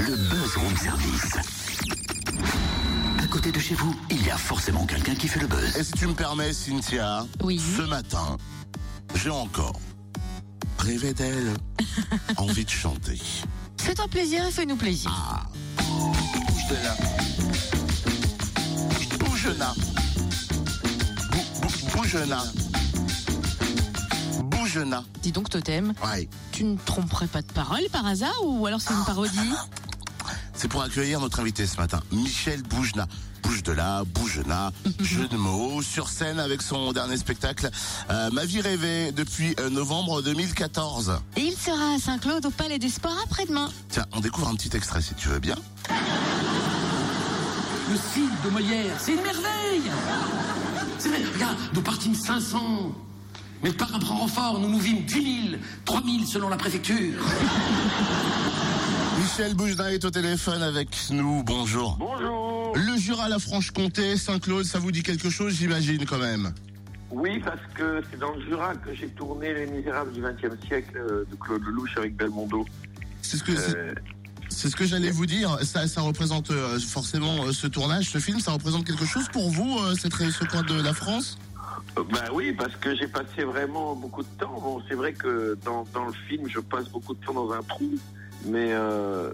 Le buzz room service. À côté de chez vous, il y a forcément quelqu'un qui fait le buzz. Et si tu me permets, Cynthia, Oui. ce matin, j'ai encore rêvé d'elle, envie de chanter. Fais-toi plaisir et fais-nous plaisir. Bouge de là. Bouge là. Bou- bou- Bouge là. Bouge là. Dis donc, Totem, Ouais. tu ne tromperais pas de parole par hasard ou alors c'est une parodie? C'est pour accueillir notre invité ce matin, Michel Boujna. Bouge de là, Boujena, jeu de mots, sur scène avec son dernier spectacle, euh, Ma vie rêvée, depuis euh, novembre 2014. Et il sera à Saint-Claude au Palais des Sports après-demain. Tiens, on découvre un petit extrait si tu veux bien. Le Cid de Molière, c'est une merveille C'est vrai, regarde, nous partîmes 500. Mais par un renfort, nous nous vîmes 10 000, 3 000 selon la préfecture. Michel Boujna est au téléphone avec nous, bonjour. Bonjour. Le Jura, la Franche-Comté, Saint-Claude, ça vous dit quelque chose, j'imagine quand même. Oui, parce que c'est dans le Jura que j'ai tourné Les Misérables du XXe siècle euh, de Claude Lelouch avec Belmondo. C'est ce que c'est- Euh, c'est ce que j'allais vous dire. Ça, ça représente euh, forcément euh, ce tournage, ce film, ça représente quelque chose pour vous, euh, cette, ce coin de la France ben oui, parce que j'ai passé vraiment beaucoup de temps. Bon, c'est vrai que dans, dans le film, je passe beaucoup de temps dans un trou. Mais, euh,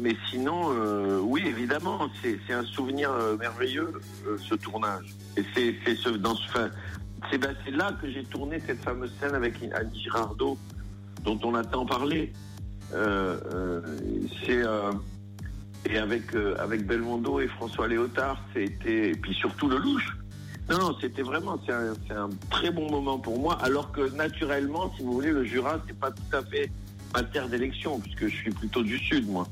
mais sinon, euh, oui, évidemment, c'est un souvenir euh, merveilleux, ce tournage. Et c'est c'est ce, dans fin, ben, c'est là que j'ai tourné cette fameuse scène avec Annie Girardot, dont on a tant parlé. Et avec avec Belmondo et François Léotard, c'était et puis surtout le louche. Non, non, c'était vraiment c'est un, un très bon moment pour moi. Alors que naturellement, si vous voulez, le Jura, c'est pas tout à fait ma terre d'élection puisque je suis plutôt du sud, moi.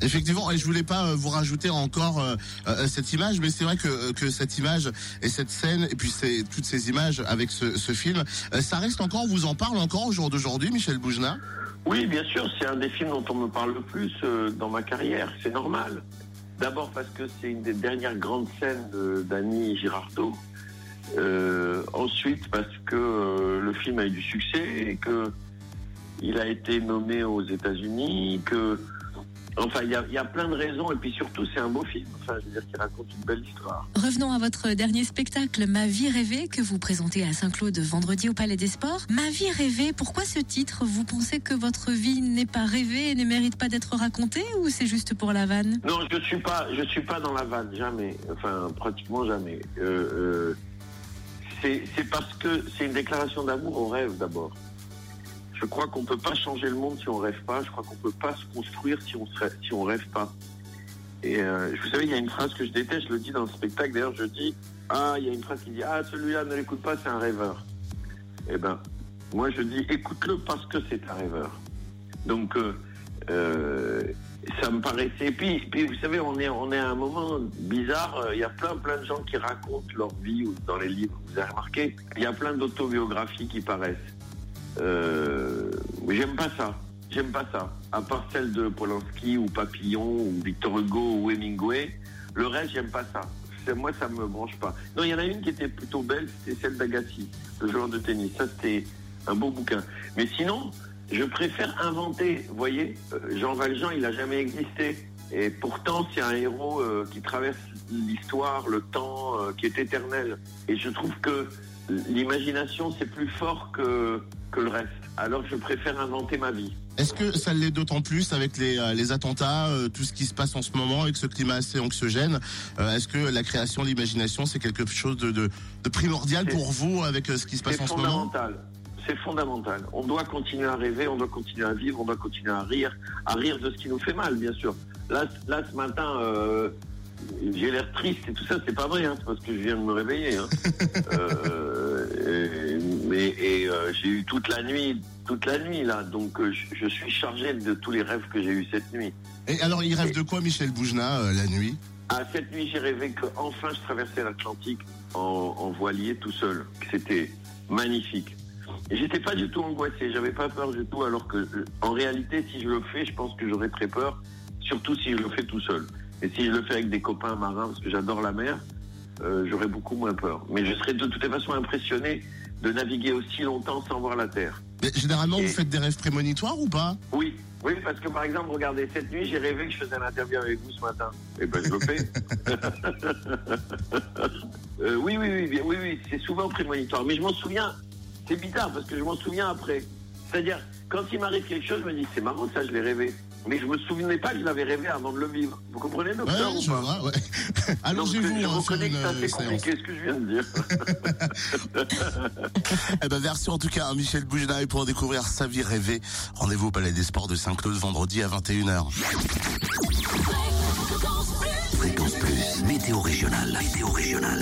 Effectivement, et je voulais pas euh, vous rajouter encore euh, euh, cette image, mais c'est vrai que, que cette image et cette scène, et puis c'est toutes ces images avec ce, ce film, ça reste encore, on vous en parle encore au jour d'aujourd'hui, Michel Boujna? Oui, bien sûr, c'est un des films dont on me parle le plus euh, dans ma carrière. C'est normal. D'abord parce que c'est une des dernières grandes scènes d'Annie Girardot. Euh, ensuite parce que le film a eu du succès et que il a été nommé aux États-Unis. Que enfin, il y a, il y a plein de raisons et puis surtout c'est un beau film. Enfin, je veux dire qu'il raconte une belle histoire. Revenons à votre dernier spectacle, Ma vie rêvée, que vous présentez à Saint-Claude vendredi au Palais des Sports. Ma vie rêvée, pourquoi ce titre? Vous pensez que votre vie n'est pas rêvée et ne mérite pas d'être racontée ou c'est juste pour la vanne? Non, je suis pas, je suis pas dans la vanne, jamais. Enfin, pratiquement jamais. Euh, euh, c'est parce que c'est une déclaration d'amour au rêve d'abord. Je crois qu'on peut pas changer le monde si on rêve pas. Je crois qu'on peut pas se construire si on si rêve pas. Et euh, vous savez, il y a une phrase que je déteste. Je le dis dans le spectacle. D'ailleurs, je dis ah, il y a une phrase qui dit ah, celui-là ne l'écoute pas, c'est un rêveur. Eh ben, moi je dis écoute-le parce que c'est un rêveur. Donc euh, euh, ça me paraissait. Puis, puis vous savez, on est, on est à un moment bizarre. Euh, Il y a plein, plein de gens qui racontent leur vie dans les livres. Vous avez remarqué? Il y a plein d'autobiographies qui paraissent. Euh, J'aime pas ça. J'aime pas ça. À part celle de Polanski ou Papillon ou Victor Hugo ou Hemingway, le reste, j'aime pas ça. Moi, ça me branche pas. Non, il y en a une qui était plutôt belle, c'était celle d'Agassi, le joueur de tennis. Ça, c'était un beau bouquin. Mais sinon, je préfère inventer. Vous voyez, Euh, Jean Valjean, il a jamais existé. Et pourtant, c'est un héros euh, qui traverse l'histoire, le temps, qui est éternel. Et je trouve que l'imagination, c'est plus fort que, que le reste. Alors, je préfère inventer ma vie. Est-ce que ça l'est d'autant plus avec les, euh, les attentats, euh, tout ce qui se passe en ce moment, avec ce climat assez anxiogène Euh, Est-ce que la création, l'imagination, c'est quelque chose de, de, de primordial C'est- pour vous avec euh, ce qui se passe C'est en ce moment? fondamental. C'est fondamental. On doit continuer à rêver, on doit continuer à vivre, on doit continuer à rire, à rire de ce qui nous fait mal, bien sûr. Là, là ce matin, j'ai l'air triste et tout ça, c'est pas vrai, hein, c'est parce que je viens de me réveiller. Hein. Euh, et, mais et, euh, j'ai eu toute la nuit, toute la nuit là, donc euh, je, je suis chargé de tous les rêves que j'ai eu cette nuit. Et alors, il rêve de quoi, Michel Boujna, la nuit? Ah, cette nuit, j'ai rêvé que enfin je traversais l'Atlantique en, en voilier tout seul. C'était magnifique. Et j'étais pas du tout angoissé, j'avais pas peur du tout, alors que, en réalité, si je le fais, je pense que j'aurais très peur, surtout si je le fais tout seul. Et si je le fais avec des copains marins, parce que j'adore la mer, euh, j'aurais beaucoup moins peur. Mais je serais de toute façon impressionné de naviguer aussi longtemps sans voir la terre. Mais généralement, Et- vous faites des rêves prémonitoires ou pas? Oui, oui, parce que par exemple, regardez, cette nuit, j'ai rêvé que je faisais un interview avec vous ce matin. Et ben, je le fais. Euh, oui, oui, oui, bien, oui, oui, c'est souvent prémonitoire. Mais je m'en souviens, c'est bizarre parce que je m'en souviens après. C'est-à-dire, quand il m'arrive quelque chose, je me dis, c'est marrant, ça, je l'ai rêvé. Mais je me souvenais pas que je l'avais rêvé avant de le vivre. Vous comprenez, Ouais, docteur ou je pas vois, ouais. Allongez-vous je hein, reconnais que c'est euh, séance. compliqué ce que je viens de dire. Eh ben, merci en tout cas à Michel Bougenaille pour découvrir sa vie rêvée. Rendez-vous au Palais des Sports de Saint-Claude vendredi à 21h. Fréquence Plus. Météo régionale. Météo régionale.